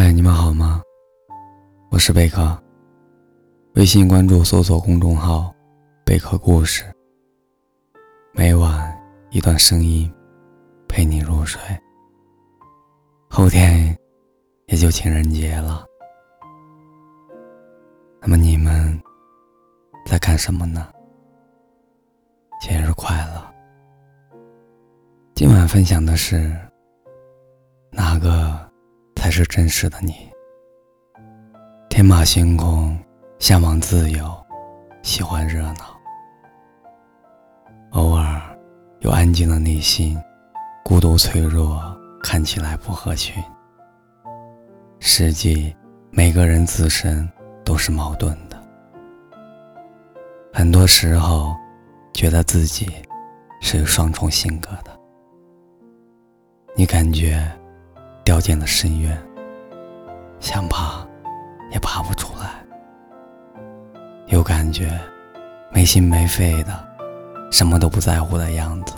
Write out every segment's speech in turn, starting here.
嗨，你们好吗？我是贝壳。微信关注搜索公众号“贝壳故事”，每晚一段声音陪你入睡。后天也就情人节了，那么你们在干什么呢？节日快乐！今晚分享的是？才是真实的你。天马行空，向往自由，喜欢热闹。偶尔有安静的内心，孤独脆弱，看起来不合群。实际，每个人自身都是矛盾的。很多时候，觉得自己是有双重性格的。你感觉？掉进了深渊，想爬也爬不出来。有感觉，没心没肺的，什么都不在乎的样子。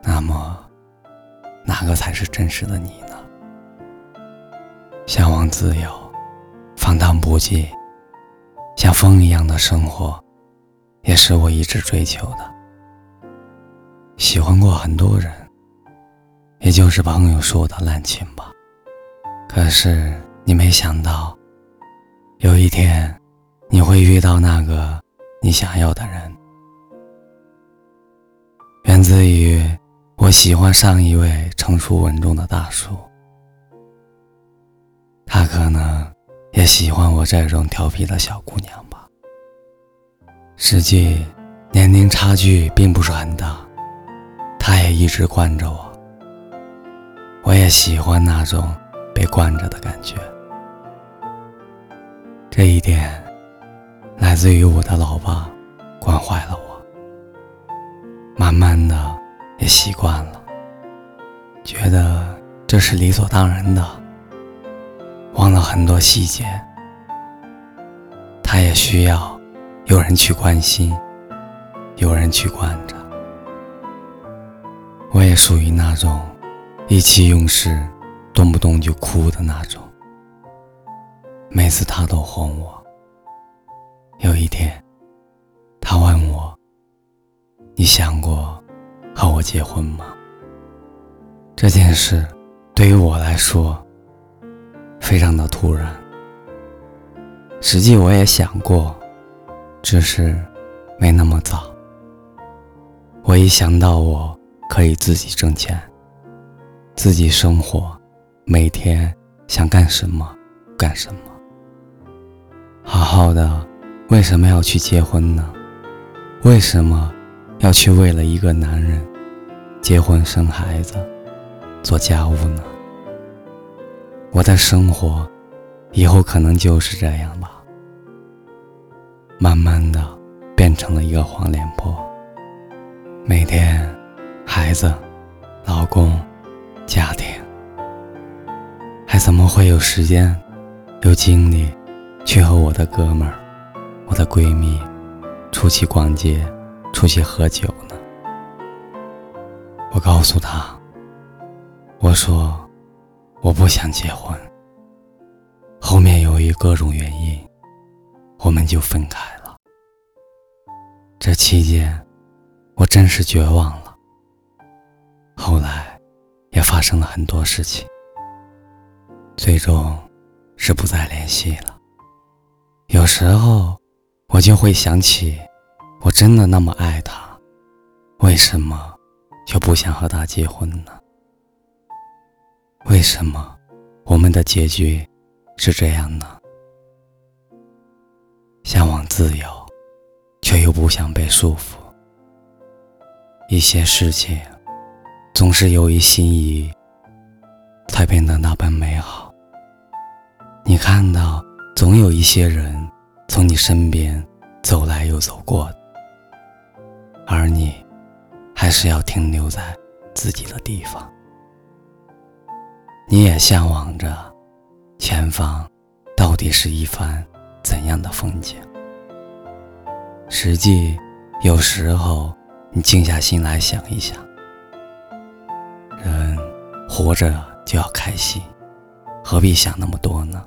那么，哪个才是真实的你呢？向往自由，放荡不羁，像风一样的生活，也是我一直追求的。喜欢过很多人。也就是朋友说的滥情吧。可是你没想到，有一天你会遇到那个你想要的人。源自于我喜欢上一位成熟稳重的大叔，他可能也喜欢我这种调皮的小姑娘吧。实际年龄差距并不是很大，他也一直惯着我。我也喜欢那种被惯着的感觉，这一点来自于我的老爸惯坏了我，慢慢的也习惯了，觉得这是理所当然的，忘了很多细节。他也需要有人去关心，有人去惯着。我也属于那种。意气用事，动不动就哭的那种。每次他都哄我。有一天，他问我：“你想过和我结婚吗？”这件事对于我来说非常的突然。实际我也想过，只是没那么早。我一想到我可以自己挣钱。自己生活，每天想干什么干什么。好好的，为什么要去结婚呢？为什么要去为了一个男人结婚生孩子做家务呢？我的生活以后可能就是这样吧，慢慢的变成了一个黄脸婆。每天，孩子，老公。家庭，还怎么会有时间、有精力去和我的哥们儿、我的闺蜜出去逛街、出去喝酒呢？我告诉他：“我说我不想结婚。”后面由于各种原因，我们就分开了。这期间，我真是绝望了。后来。也发生了很多事情，最终是不再联系了。有时候我就会想起，我真的那么爱他，为什么就不想和他结婚呢？为什么我们的结局是这样呢？向往自由，却又不想被束缚，一些事情。总是由于心仪，才变得那般美好。你看到，总有一些人从你身边走来又走过，而你还是要停留在自己的地方。你也向往着前方到底是一番怎样的风景。实际，有时候你静下心来想一想。活着就要开心，何必想那么多呢？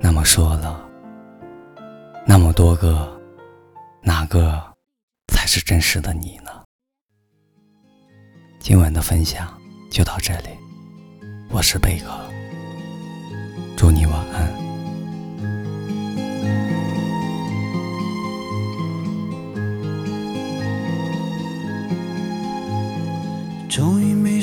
那么说了，那么多个，哪个才是真实的你呢？今晚的分享就到这里，我是贝壳，祝你晚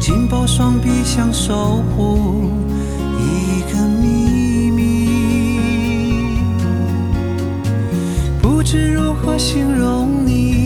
紧抱双臂想守护一个秘密，不知如何形容你，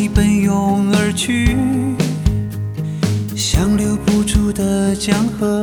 你奔涌而去，像留不住的江河，